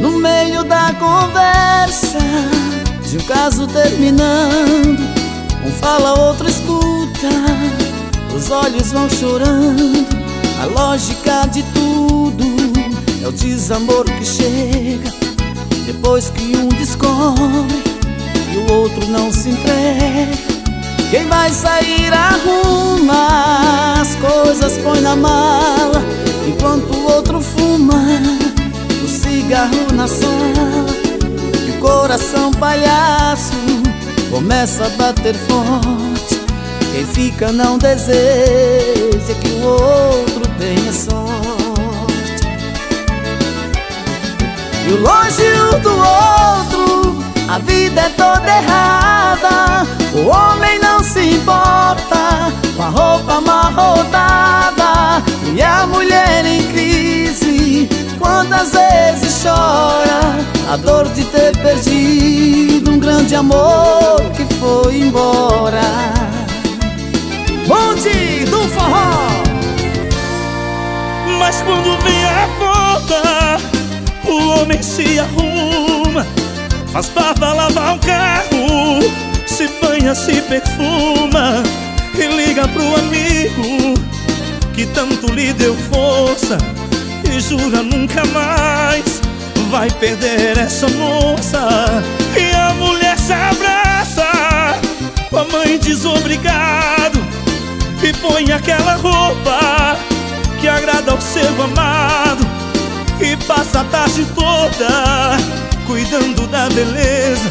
No meio da conversa De um caso terminando Um fala, outro escuta Os olhos vão chorando A lógica de tudo É o desamor que chega Depois que um descobre E o outro não se entrega. Quem vai sair arruma as coisas, põe na mão. Cigarro na sala E o coração palhaço começa a bater forte. Quem fica não deseja que o outro tenha sorte. E o longe do outro, a vida é toda errada. O homem não se importa com a roupa amarrotada E a mulher em crise, quantas vezes A dor de ter perdido um grande amor que foi embora. Monte do forró. Mas quando vem a volta O homem se arruma Faz barba lavar o carro Se banha, se perfuma E liga pro amigo Que tanto lhe deu força E jura nunca mais Vai perder essa moça. E a mulher se abraça. A mãe diz obrigado E põe aquela roupa Que agrada ao seu amado. E passa a tarde toda Cuidando da beleza.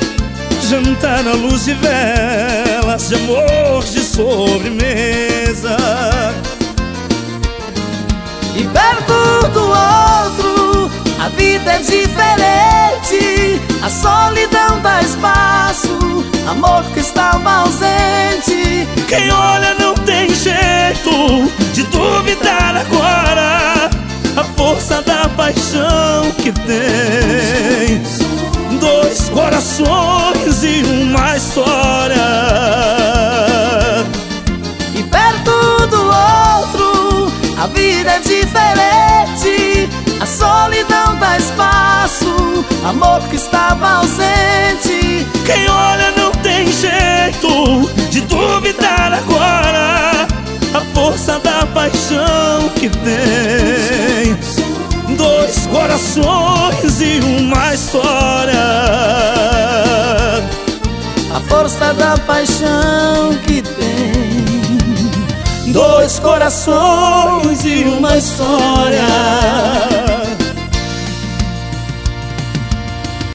Jantar à luz de velas De amor de sobremesa. E perto do outro A vida é diferente. A solidão dá espaço Amor que estava ausente. Quem olha não tem jeito De duvidar agora. A força da paixão que tem. Dois corações e uma história. E perto do outro A vida é Amor que estava ausente. Quem olha não tem jeito De duvidar agora. A força da paixão que tem Dois corações e uma história. A força da paixão que tem. Dois corações e uma história